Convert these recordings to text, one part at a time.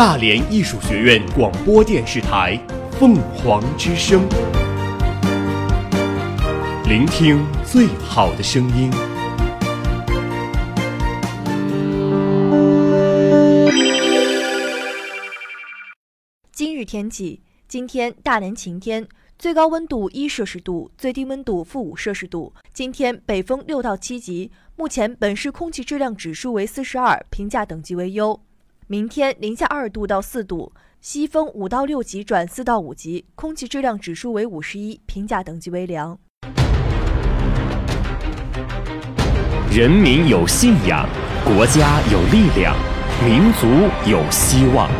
大连艺术学院广播电视台《凤凰之声》，聆听最好的声音。今日天气：今天大连晴天，最高温度一摄氏度，最低温度负五摄氏度。今天北风六到七级，目前本市空气质量指数为四十二，评价等级为优。明天零下二度到四度，西风五到六级转四到五级，空气质量指数为五十一，评价等级为良。人民有信仰，国家有力量，民族有希望。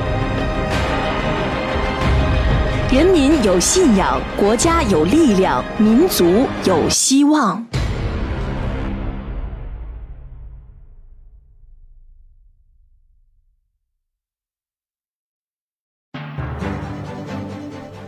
人民有信仰，国家有力量，民族有希望。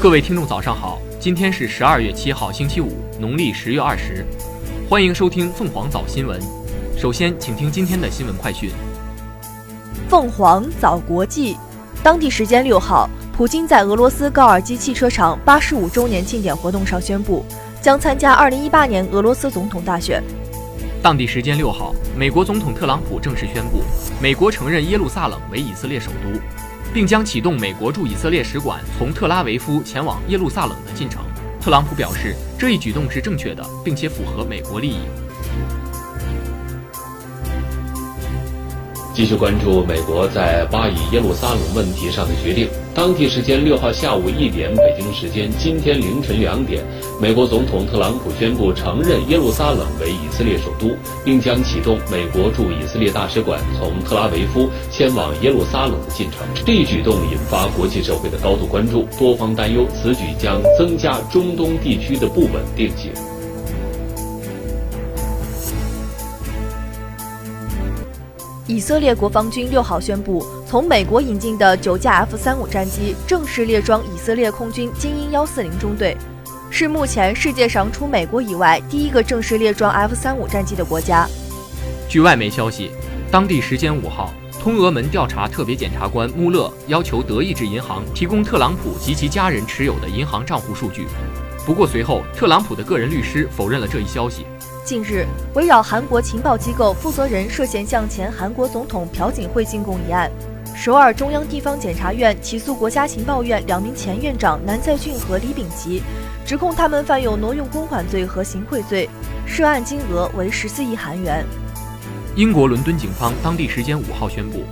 各位听众，早上好！今天是十二月七号，星期五，农历十月二十。欢迎收听凤凰早新闻。首先，请听今天的新闻快讯。凤凰早国际，当地时间六号，普京在俄罗斯高尔基汽车厂八十五周年庆典活动上宣布，将参加二零一八年俄罗斯总统大选。当地时间六号，美国总统特朗普正式宣布，美国承认耶路撒冷为以色列首都，并将启动美国驻以色列使馆从特拉维夫前往耶路撒冷的进程。特朗普表示，这一举动是正确的，并且符合美国利益。继续关注美国在巴以耶路撒冷问题上的决定。当地时间六号下午一点，北京时间今天凌晨两点，美国总统特朗普宣布承认耶路撒冷为以色列首都，并将启动美国驻以色列大使馆从特拉维夫迁往耶路撒冷的进程。这一举动引发国际社会的高度关注，多方担忧此举将增加中东地区的不稳定性。以色列国防军六号宣布，从美国引进的九架 F 三五战机正式列装以色列空军精英幺四零中队，是目前世界上除美国以外第一个正式列装 F 三五战机的国家。据外媒消息，当地时间五号，通俄门调查特别检察官穆勒要求德意志银行提供特朗普及其家人持有的银行账户数据。不过随后，特朗普的个人律师否认了这一消息。近日，围绕韩国情报机构负责人涉嫌向前韩国总统朴槿惠进贡一案，首尔中央地方检察院起诉国家情报院两名前院长南在俊和李秉琦，指控他们犯有挪用公款罪和行贿罪，涉案金额为十四亿韩元。英国伦敦警方当地时间五号宣布，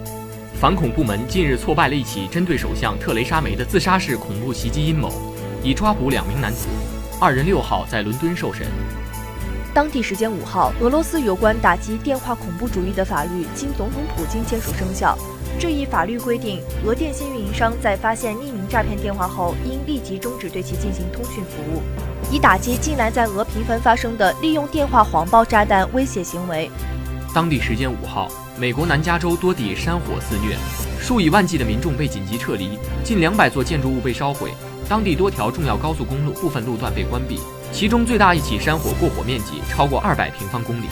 反恐部门近日挫败了一起针对首相特蕾莎梅的自杀式恐怖袭击阴谋，已抓捕两名男子，二人六号在伦敦受审。当地时间五号，俄罗斯有关打击电话恐怖主义的法律经总统普京签署生效。这一法律规定，俄电信运营商在发现匿名诈骗电话后，应立即终止对其进行通讯服务，以打击近来在俄频繁发生的利用电话谎报炸弹威胁行为。当地时间五号，美国南加州多地山火肆虐，数以万计的民众被紧急撤离，近两百座建筑物被烧毁，当地多条重要高速公路部分路段被关闭。其中最大一起山火过火面积超过二百平方公里。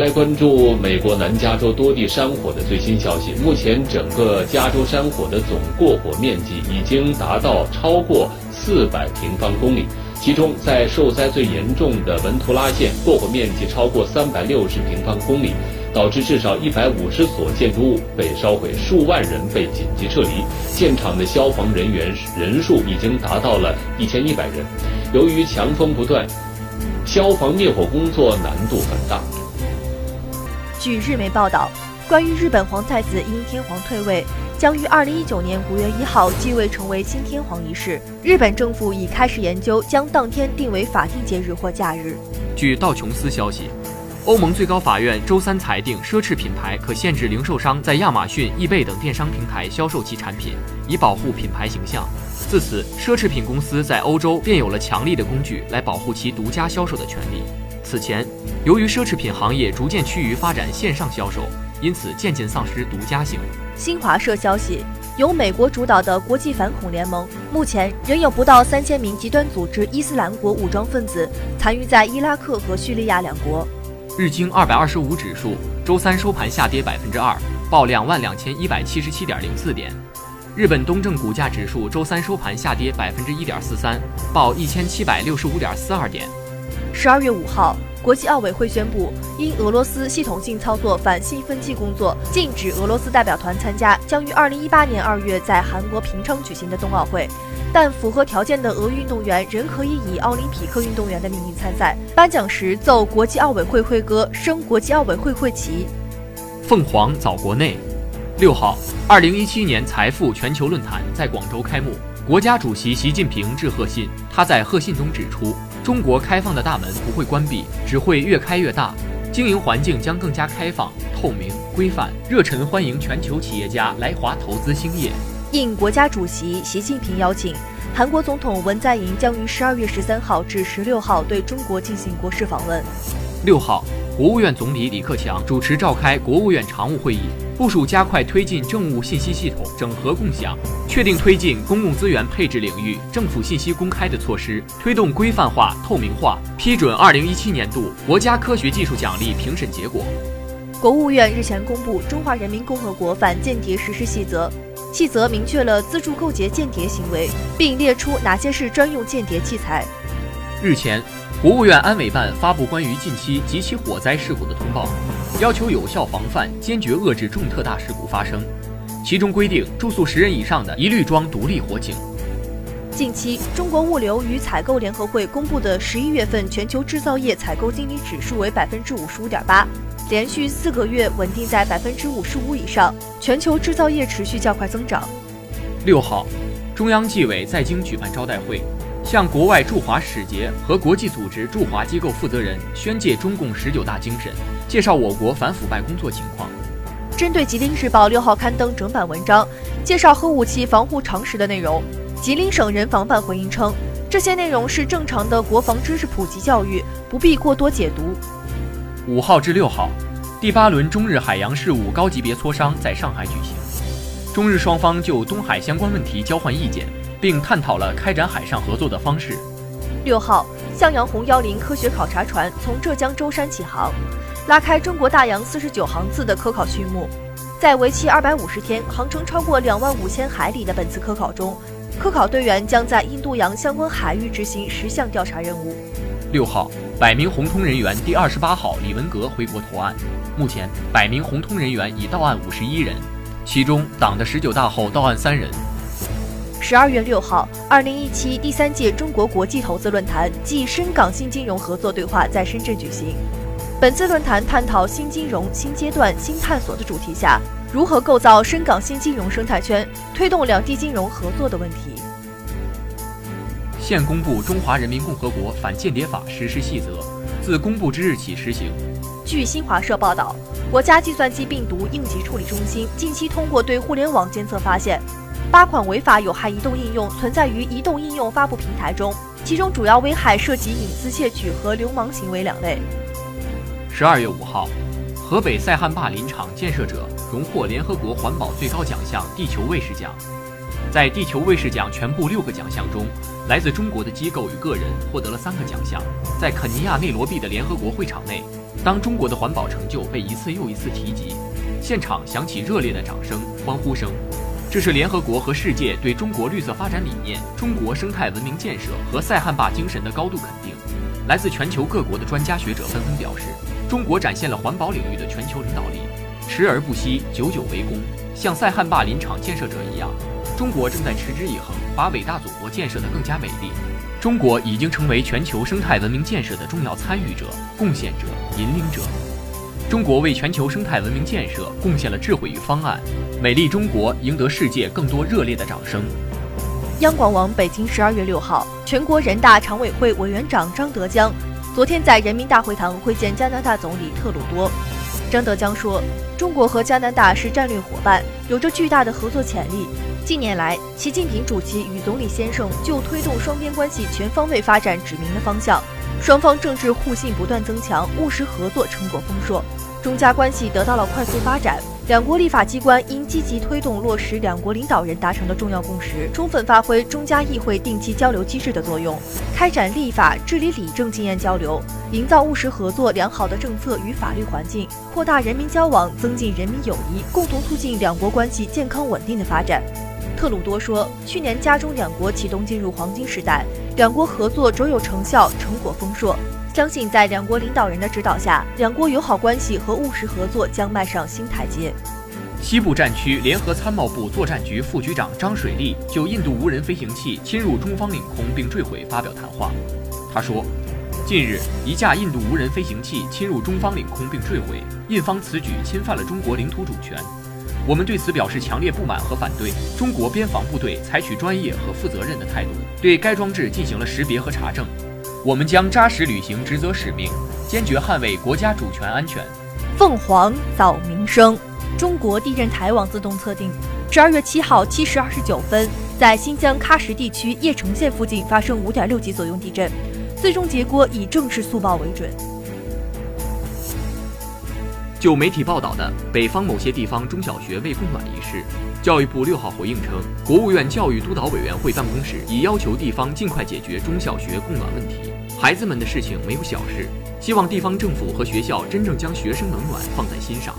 来关注美国南加州多地山火的最新消息。目前，整个加州山火的总过火面积已经达到超过四百平方公里。其中，在受灾最严重的文图拉县，过火面积超过三百六十平方公里，导致至少一百五十所建筑物被烧毁，数万人被紧急撤离。现场的消防人员人数已经达到了一千一百人。由于强风不断，消防灭火工作难度很大。据日媒报道，关于日本皇太子因天皇退位，将于二零一九年五月一号继位成为新天皇一事，日本政府已开始研究将当天定为法定节日或假日。据道琼斯消息，欧盟最高法院周三裁定，奢侈品牌可限制零售商在亚马逊、易贝等电商平台销售其产品，以保护品牌形象。自此，奢侈品公司在欧洲便有了强力的工具来保护其独家销售的权利。此前，由于奢侈品行业逐渐趋于发展线上销售，因此渐渐丧失独家性。新华社消息，由美国主导的国际反恐联盟，目前仍有不到三千名极端组织伊斯兰国武装分子残余在伊拉克和叙利亚两国。日经二百二十五指数周三收盘下跌百分之二，报两万两千一百七十七点零四点。日本东证股价指数周三收盘下跌百分之一点四三，报一千七百六十五点四二点。十二月五号，国际奥委会宣布，因俄罗斯系统性操作反兴奋剂工作，禁止俄罗斯代表团参加将于二零一八年二月在韩国平昌举行的冬奥会。但符合条件的俄运动员仍可以以奥林匹克运动员的名义参赛。颁奖时奏国际奥委会会歌，升国际奥委会会旗。凤凰早国内，六号，二零一七年财富全球论坛在广州开幕。国家主席习近平致贺信，他在贺信中指出，中国开放的大门不会关闭，只会越开越大，经营环境将更加开放、透明、规范，热忱欢迎全球企业家来华投资兴业。应国家主席习近平邀请，韩国总统文在寅将于十二月十三号至十六号对中国进行国事访问。六号，国务院总理李克强主持召开国务院常务会议，部署加快推进政务信息系统整合共享，确定推进公共资源配置领域政府信息公开的措施，推动规范化、透明化，批准二零一七年度国家科学技术奖励评审结果。国务院日前公布《中华人民共和国反间谍实施细则》。细则明确了资助构结间谍行为，并列出哪些是专用间谍器材。日前，国务院安委办发布关于近期几起火灾事故的通报，要求有效防范、坚决遏制重特大事故发生。其中规定，住宿十人以上的一律装独立火警。近期，中国物流与采购联合会公布的十一月份全球制造业采购经理指数为百分之五十五点八。连续四个月稳定在百分之五十五以上，全球制造业持续较快增长。六号，中央纪委在京举办招待会，向国外驻华使节和国际组织驻华机构负责人宣介中共十九大精神，介绍我国反腐败工作情况。针对吉林日报六号刊登整版文章，介绍核武器防护常识的内容，吉林省人防办回应称，这些内容是正常的国防知识普及教育，不必过多解读。五号至六号，第八轮中日海洋事务高级别磋商在上海举行，中日双方就东海相关问题交换意见，并探讨了开展海上合作的方式。六号，向阳红幺零科学考察船从浙江舟山起航，拉开中国大洋四十九航次的科考序幕。在为期二百五十天、航程超过两万五千海里的本次科考中，科考队员将在印度洋相关海域执行十项调查任务。六号。百名红通人员第二十八号李文革回国投案，目前百名红通人员已到案五十一人，其中党的十九大后到案三人。十二月六号，二零一七第三届中国国际投资论坛暨深港新金融合作对话在深圳举行。本次论坛探讨新金融新阶段新探索的主题下，如何构造深港新金融生态圈，推动两地金融合作的问题。现公布《中华人民共和国反间谍法》实施细则，自公布之日起施行。据新华社报道，国家计算机病毒应急处理中心近期通过对互联网监测发现，八款违法有害移动应用存在于移动应用发布平台中，其中主要危害涉及隐私窃取和流氓行为两类。十二月五号，河北塞罕坝林场建设者荣获联合国环保最高奖项——地球卫士奖。在地球卫士奖全部六个奖项中，来自中国的机构与个人获得了三个奖项。在肯尼亚内罗毕的联合国会场内，当中国的环保成就被一次又一次提及，现场响起热烈的掌声、欢呼声。这是联合国和世界对中国绿色发展理念、中国生态文明建设和塞罕坝精神的高度肯定。来自全球各国的专家学者纷纷表示，中国展现了环保领域的全球领导力，持而不息，久久为功，像塞罕坝林场建设者一样。中国正在持之以恒，把伟大祖国建设得更加美丽。中国已经成为全球生态文明建设的重要参与者、贡献者、引领者。中国为全球生态文明建设贡献了智慧与方案，美丽中国赢得世界更多热烈的掌声。央广网北京十二月六号，全国人大常委会委员长张德江。昨天在人民大会堂会见加拿大总理特鲁多。张德江说：“中国和加拿大是战略伙伴，有着巨大的合作潜力。近年来，习近平主席与总理先生就推动双边关系全方位发展指明了方向，双方政治互信不断增强，务实合作成果丰硕。”中加关系得到了快速发展，两国立法机关应积极推动落实两国领导人达成的重要共识，充分发挥中加议会定期交流机制的作用，开展立法治理理政经验交流，营造务实合作良好的政策与法律环境，扩大人民交往，增进人民友谊，共同促进两国关系健康稳定的发展。特鲁多说，去年加中两国启动进入黄金时代，两国合作卓有成效，成果丰硕。相信在两国领导人的指导下，两国友好关系和务实合作将迈上新台阶。西部战区联合参谋部作战局副局长张水利就印度无人飞行器侵入中方领空并坠毁发表谈话。他说：“近日，一架印度无人飞行器侵入中方领空并坠毁，印方此举侵犯了中国领土主权，我们对此表示强烈不满和反对。中国边防部队采取专业和负责任的态度，对该装置进行了识别和查证。”我们将扎实履行职责使命，坚决捍卫国家主权安全。凤凰早民生，中国地震台网自动测定，十二月七号七时二十九分，在新疆喀什地区叶城县附近发生五点六级左右地震，最终结果以正式速报为准。就媒体报道的北方某些地方中小学未供暖一事，教育部六号回应称，国务院教育督导委员会办公室已要求地方尽快解决中小学供暖问题。孩子们的事情没有小事，希望地方政府和学校真正将学生冷暖放在心上。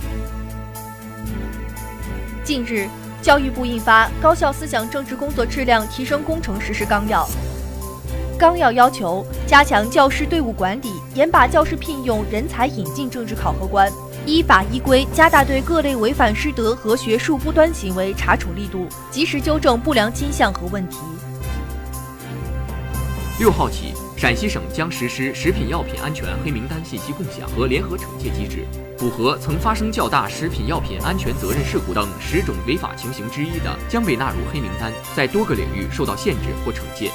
近日，教育部印发《高校思想政治工作质量提升工程实施纲要》，纲要要求加强教师队伍管理，严把教师聘用人才引进政治考核关。依法依规加大对各类违反师德和学术不端行为查处力度，及时纠正不良倾向和问题。六号起，陕西省将实施食品药品安全黑名单信息共享和联合惩戒机制，符合曾发生较大食品药品安全责任事故等十种违法情形之一的，将被纳入黑名单，在多个领域受到限制或惩戒。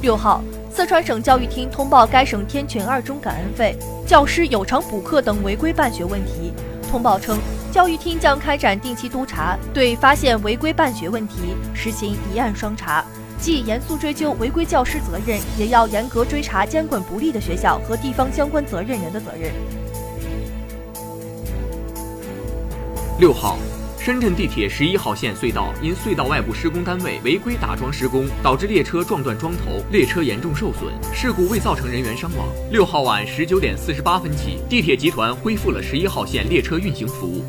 六号。四川省教育厅通报该省天泉二中感恩费、教师有偿补课等违规办学问题。通报称，教育厅将开展定期督查，对发现违规办学问题实行一案双查，既严肃追究违规教师责任，也要严格追查监管不力的学校和地方相关责任人的责任。六号。深圳地铁十一号线隧道因隧道外部施工单位违规打桩施工，导致列车撞断桩头，列车严重受损。事故未造成人员伤亡。六号晚十九点四十八分起，地铁集团恢复了十一号线列车运行服务。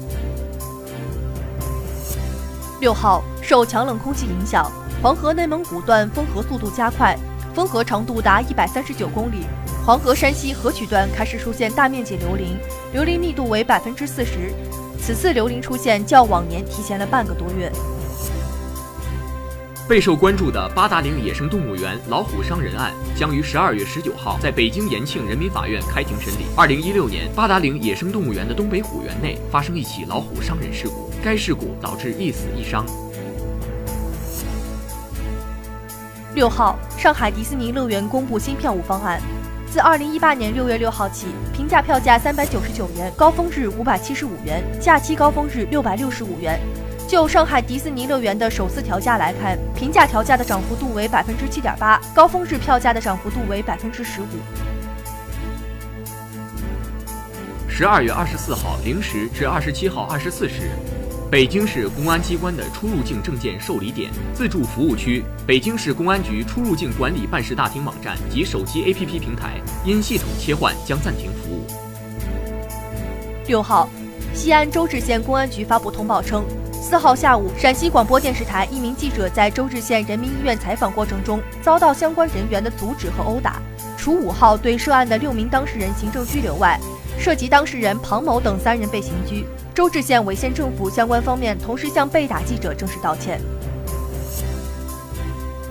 六号，受强冷空气影响，黄河内蒙古段封河速度加快，封河长度达一百三十九公里。黄河山西河曲段开始出现大面积流林，流林密度为百分之四十。此次刘玲出现较往年提前了半个多月。备受关注的八达岭野生动物园老虎伤人案将于十二月十九号在北京延庆人民法院开庭审理。二零一六年，八达岭野生动物园的东北虎园内发生一起老虎伤人事故，该事故导致一死一伤。六号，上海迪士尼乐园公布新票务方案。自二零一八年六月六号起，平价票价三百九十九元，高峰日五百七十五元，假期高峰日六百六十五元。就上海迪士尼乐园的首次调价来看，平价调价的涨幅度为百分之七点八，高峰日票价的涨幅度为百分之十五。十二月二十四号零时至二十七号二十四时。北京市公安机关的出入境证件受理点、自助服务区、北京市公安局出入境管理办事大厅网站及手机 APP 平台因系统切换将暂停服务。六号，西安周至县公安局发布通报称，四号下午，陕西广播电视台一名记者在周至县人民医院采访过程中遭到相关人员的阻止和殴打，除五号对涉案的六名当事人行政拘留外，涉及当事人庞某等三人被刑拘。周至县委县政府相关方面同时向被打记者正式道歉。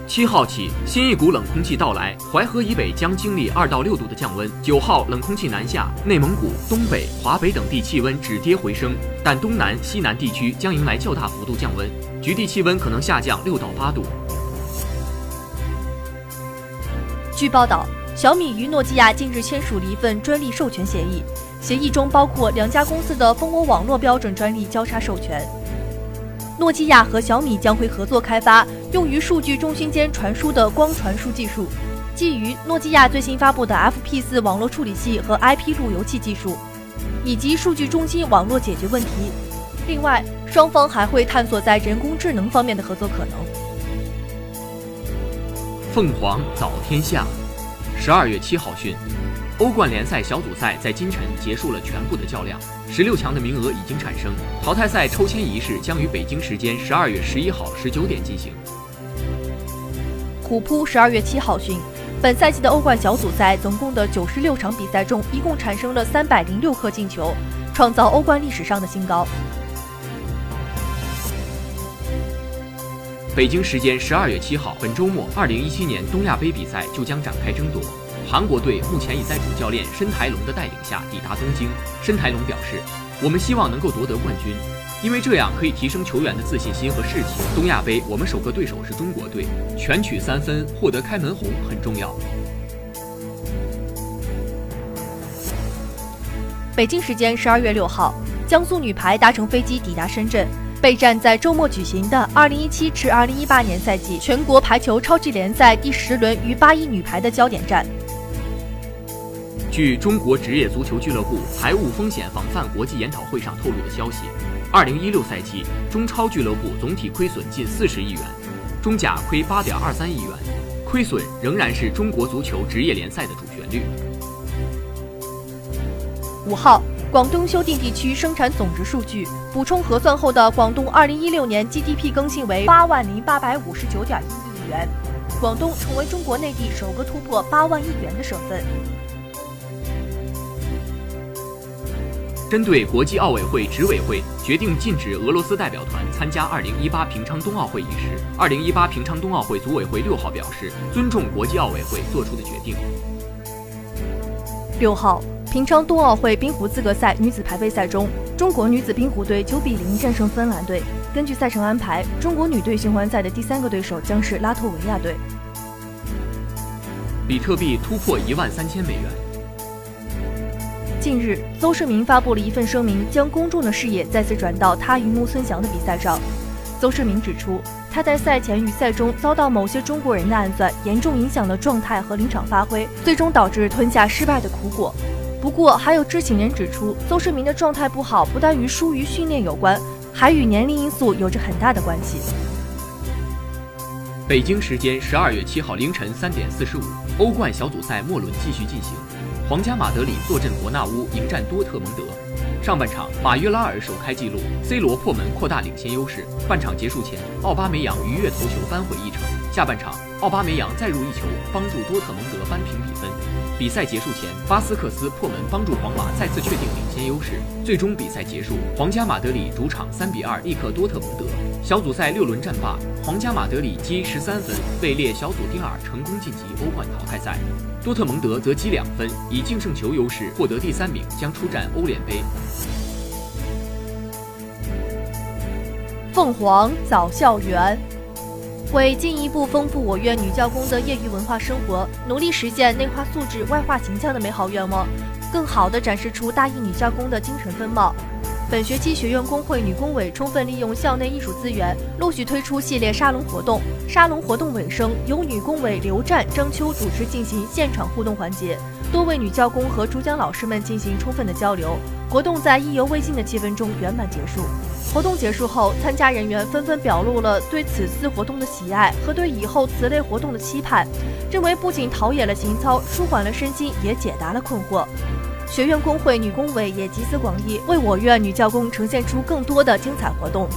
七号起，新一股冷空气到来，淮河以北将经历二到六度的降温。九号，冷空气南下，内蒙古、东北、华北等地气温止跌回升，但东南、西南地区将迎来较大幅度降温，局地气温可能下降六到八度。据报道，小米与诺基亚近日签署了一份专利授权协议，协议中包括两家公司的蜂窝网络标准专利交叉授权。诺基亚和小米将会合作开发用于数据中心间传输的光传输技术，基于诺基亚最新发布的 FP4 网络处理器和 IP 路由器技术，以及数据中心网络解决问题。另外，双方还会探索在人工智能方面的合作可能。凤凰早天下，十二月七号讯，欧冠联赛小组赛在今晨结束了全部的较量，十六强的名额已经产生，淘汰赛抽签仪式将于北京时间十二月十一号十九点进行。虎扑十二月七号讯，本赛季的欧冠小组赛总共的九十六场比赛中，一共产生了三百零六颗进球，创造欧冠历史上的新高。北京时间十二月七号，本周末，二零一七年东亚杯比赛就将展开争夺。韩国队目前已在主教练申台龙的带领下抵达东京。申台龙表示：“我们希望能够夺得冠军，因为这样可以提升球员的自信心和士气。东亚杯我们首个对手是中国队，全取三分，获得开门红很重要。”北京时间十二月六号，江苏女排搭乘飞机抵达深圳。备战在周末举行的2017至2018年赛季全国排球超级联赛第十轮与八一女排的焦点战。据中国职业足球俱乐部财务风险防范国际研讨会上透露的消息，2016赛季中超俱乐部总体亏损近40亿元，中甲亏8.23亿元，亏损仍然是中国足球职业联赛的主旋律。五号。广东修订地区生产总值数据，补充核算后的广东2016年 GDP 更新为八万零八百五十九点一亿元，广东成为中国内地首个突破八万亿元的省份。针对国际奥委会执委会决定禁止俄罗斯代表团参加2018平昌冬奥会一事，2018平昌冬奥会组委会六号表示尊重国际奥委会作出的决定。六号。平昌冬奥会冰壶资格赛女子排位赛中，中国女子冰壶队九比零战胜芬兰队。根据赛程安排，中国女队循环赛的第三个对手将是拉脱维亚队。比特币突破一万三千美元。近日，邹市明发布了一份声明，将公众的视野再次转到他与木村翔的比赛上。邹市明指出，他在赛前与赛中遭到某些中国人的暗算，严重影响了状态和临场发挥，最终导致吞下失败的苦果。不过，还有知情人指出，邹市明的状态不好，不但与疏于训练有关，还与年龄因素有着很大的关系。北京时间十二月七号凌晨三点四十五，欧冠小组赛末轮继续进行，皇家马德里坐镇伯纳乌迎战多特蒙德。上半场，马约拉尔首开纪录，C 罗破门扩大领先优势。半场结束前，奥巴梅扬鱼跃头球扳回一城。下半场，奥巴梅扬再入一球，帮助多特蒙德扳平比分。比赛结束前，巴斯克斯破门帮助皇马再次确定领先优势。最终比赛结束，皇家马德里主场三比二力克多特蒙德。小组赛六轮战罢，皇家马德里积十三分，位列小组第二，成功晋级欧冠淘汰赛。多特蒙德则积两分，以净胜球优势获得第三名，将出战欧联杯。凤凰早校园。为进一步丰富我院女教工的业余文化生活，努力实现内化素质、外化形象的美好愿望，更好地展示出大一女教工的精神风貌。本学期学院工会女工委充分利用校内艺术资源，陆续推出系列沙龙活动。沙龙活动尾声，由女工委刘战、张秋主持进行现场互动环节，多位女教工和主讲老师们进行充分的交流。活动在意犹未尽的气氛中圆满结束。活动结束后，参加人员纷纷表露了对此次活动的喜爱和对以后此类活动的期盼，认为不仅陶冶了情操，舒缓了身心，也解答了困惑。学院工会女工委也集思广益，为我院女教工呈现出更多的精彩活动。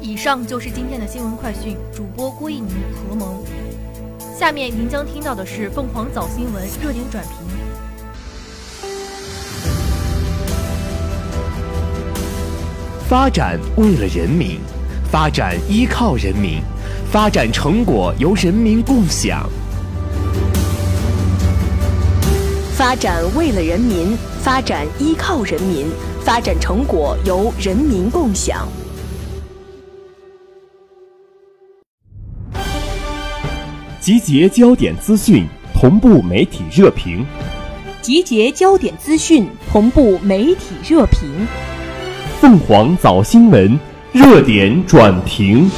以上就是今天的新闻快讯，主播郭一宁、何萌。下面您将听到的是凤凰早新闻热点转评。发展为了人民，发展依靠人民，发展成果由人民共享。发展为了人民，发展依靠人民，发展成果由人民共享。集结焦点资讯，同步媒体热评。集结焦点资讯，同步媒体热评。凤凰早新闻热点转评。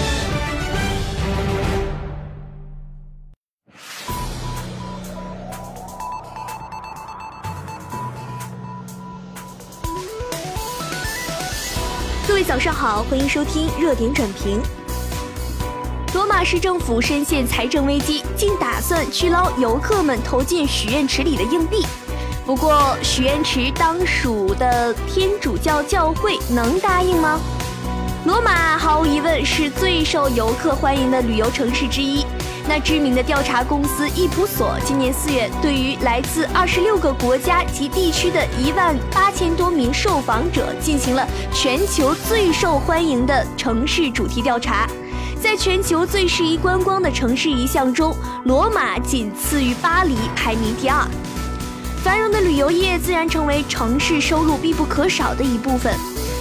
早上好，欢迎收听热点转评。罗马市政府深陷财政危机，竟打算去捞游客们投进许愿池里的硬币。不过，许愿池当属的天主教教会能答应吗？罗马毫无疑问是最受游客欢迎的旅游城市之一。那知名的调查公司易普索今年四月，对于来自二十六个国家及地区的一万八千多名受访者进行了全球最受欢迎的城市主题调查。在全球最适宜观光的城市一项中，罗马仅次于巴黎，排名第二。繁荣的旅游业自然成为城市收入必不可少的一部分。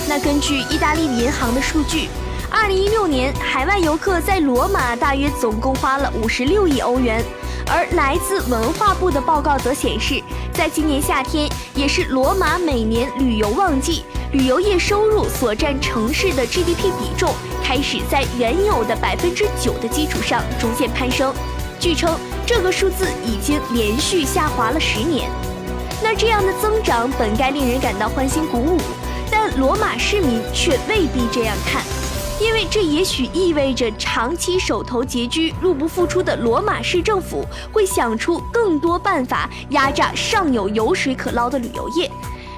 那根据意大利银行的数据。二零一六年，海外游客在罗马大约总共花了五十六亿欧元，而来自文化部的报告则显示，在今年夏天，也是罗马每年旅游旺季，旅游业收入所占城市的 GDP 比重开始在原有的百分之九的基础上逐渐攀升。据称，这个数字已经连续下滑了十年。那这样的增长本该令人感到欢欣鼓舞，但罗马市民却未必这样看。因为这也许意味着长期手头拮据、入不敷出的罗马市政府会想出更多办法压榨尚有油水可捞的旅游业，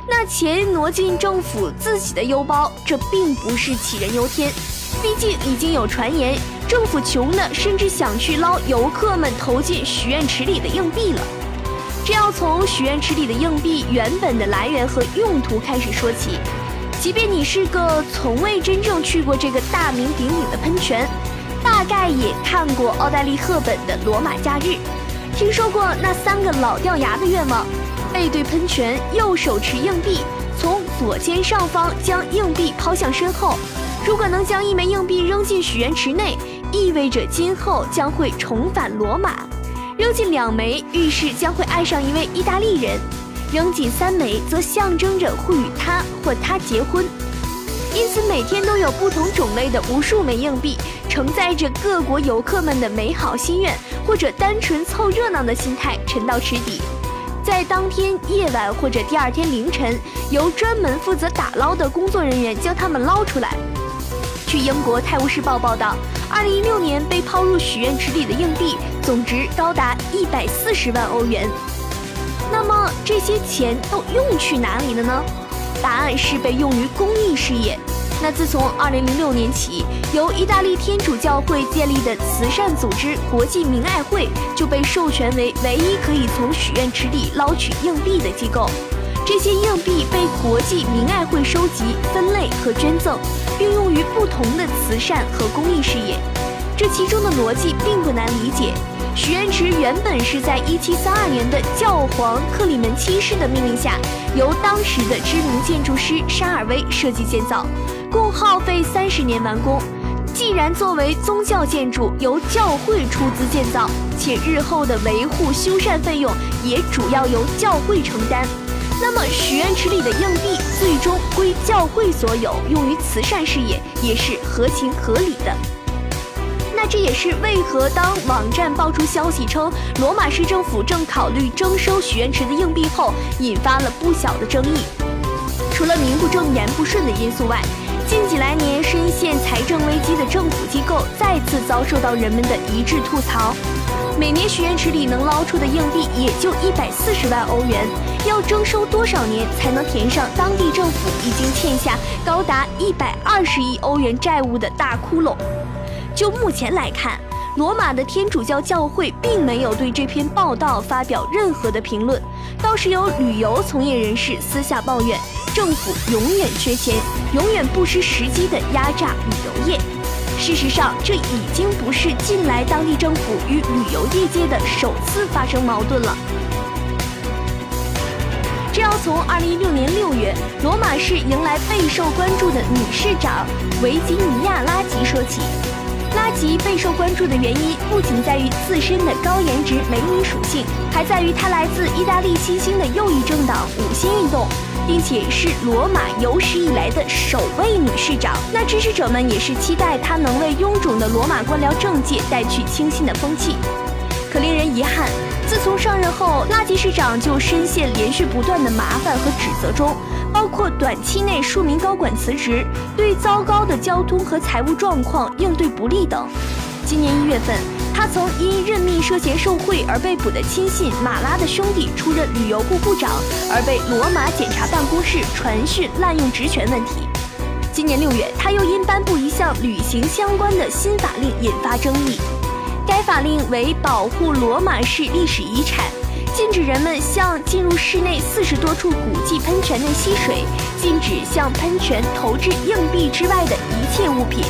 那钱挪进政府自己的邮包，这并不是杞人忧天。毕竟已经有传言，政府穷的甚至想去捞游客们投进许愿池里的硬币了。这要从许愿池里的硬币原本的来源和用途开始说起。即便你是个从未真正去过这个大名鼎鼎的喷泉，大概也看过奥黛丽·赫本的《罗马假日》，听说过那三个老掉牙的愿望：背对喷泉，右手持硬币，从左肩上方将硬币抛向身后。如果能将一枚硬币扔进许愿池内，意味着今后将会重返罗马；扔进两枚，预示将会爱上一位意大利人。扔进三枚，则象征着会与他或她结婚。因此，每天都有不同种类的无数枚硬币，承载着各国游客们的美好心愿，或者单纯凑热闹的心态沉到池底。在当天夜晚或者第二天凌晨，由专门负责打捞的工作人员将它们捞出来。据英国《泰晤士报》报道，2016年被抛入许愿池里的硬币总值高达140万欧元。那么这些钱都用去哪里了呢？答案是被用于公益事业。那自从2006年起，由意大利天主教会建立的慈善组织国际明爱会就被授权为唯一可以从许愿池里捞取硬币的机构。这些硬币被国际明爱会收集、分类和捐赠，并用于不同的慈善和公益事业。这其中的逻辑并不难理解。许愿池原本是在1732年的教皇克里门七世的命令下，由当时的知名建筑师沙尔威设计建造，共耗费三十年完工。既然作为宗教建筑由教会出资建造，且日后的维护修缮费用也主要由教会承担，那么许愿池里的硬币最终归教会所有，用于慈善事业，也是合情合理的。这也是为何当网站爆出消息称罗马市政府正考虑征收许愿池的硬币后，引发了不小的争议。除了名不正言不顺的因素外，近几来年深陷财政危机的政府机构再次遭受到人们的一致吐槽。每年许愿池里能捞出的硬币也就一百四十万欧元，要征收多少年才能填上当地政府已经欠下高达一百二十亿欧元债务的大窟窿？就目前来看，罗马的天主教教会并没有对这篇报道发表任何的评论，倒是有旅游从业人士私下抱怨，政府永远缺钱，永远不失时机的压榨旅游业。事实上，这已经不是近来当地政府与旅游业界的首次发生矛盾了。这要从2016年6月，罗马市迎来备受关注的女市长维吉尼亚·拉吉说起。拉吉备受关注的原因不仅在于自身的高颜值美女属性，还在于她来自意大利新兴的右翼政党五星运动，并且是罗马有史以来的首位女市长。那支持者们也是期待她能为臃肿的罗马官僚政界带去清新的风气。可令人遗憾，自从上任后，拉吉市长就深陷连续不断的麻烦和指责中。包括短期内数名高管辞职、对糟糕的交通和财务状况应对不利等。今年一月份，他曾因任命涉嫌受贿而被捕的亲信马拉的兄弟出任旅游部部长，而被罗马检察办公室传讯滥用职权问题。今年六月，他又因颁布一项旅行相关的新法令引发争议。该法令为保护罗马市历史遗产。禁止人们向进入室内四十多处古迹喷泉内吸水，禁止向喷泉投掷硬币之外的一切物品，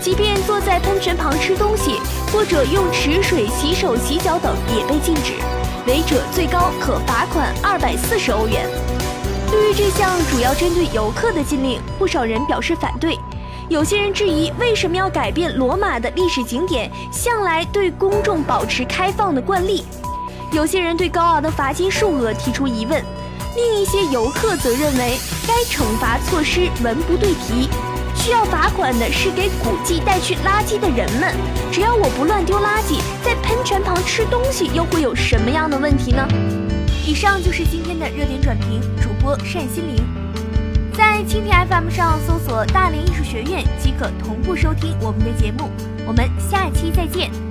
即便坐在喷泉旁吃东西或者用池水洗手洗脚等也被禁止，违者最高可罚款二百四十欧元。对于这项主要针对游客的禁令，不少人表示反对，有些人质疑为什么要改变罗马的历史景点向来对公众保持开放的惯例。有些人对高昂的罚金数额提出疑问，另一些游客则认为该惩罚措施文不对题。需要罚款的是给古迹带去垃圾的人们。只要我不乱丢垃圾，在喷泉旁吃东西又会有什么样的问题呢？以上就是今天的热点转评，主播单心灵，在蜻蜓 FM 上搜索“大连艺术学院”即可同步收听我们的节目。我们下期再见。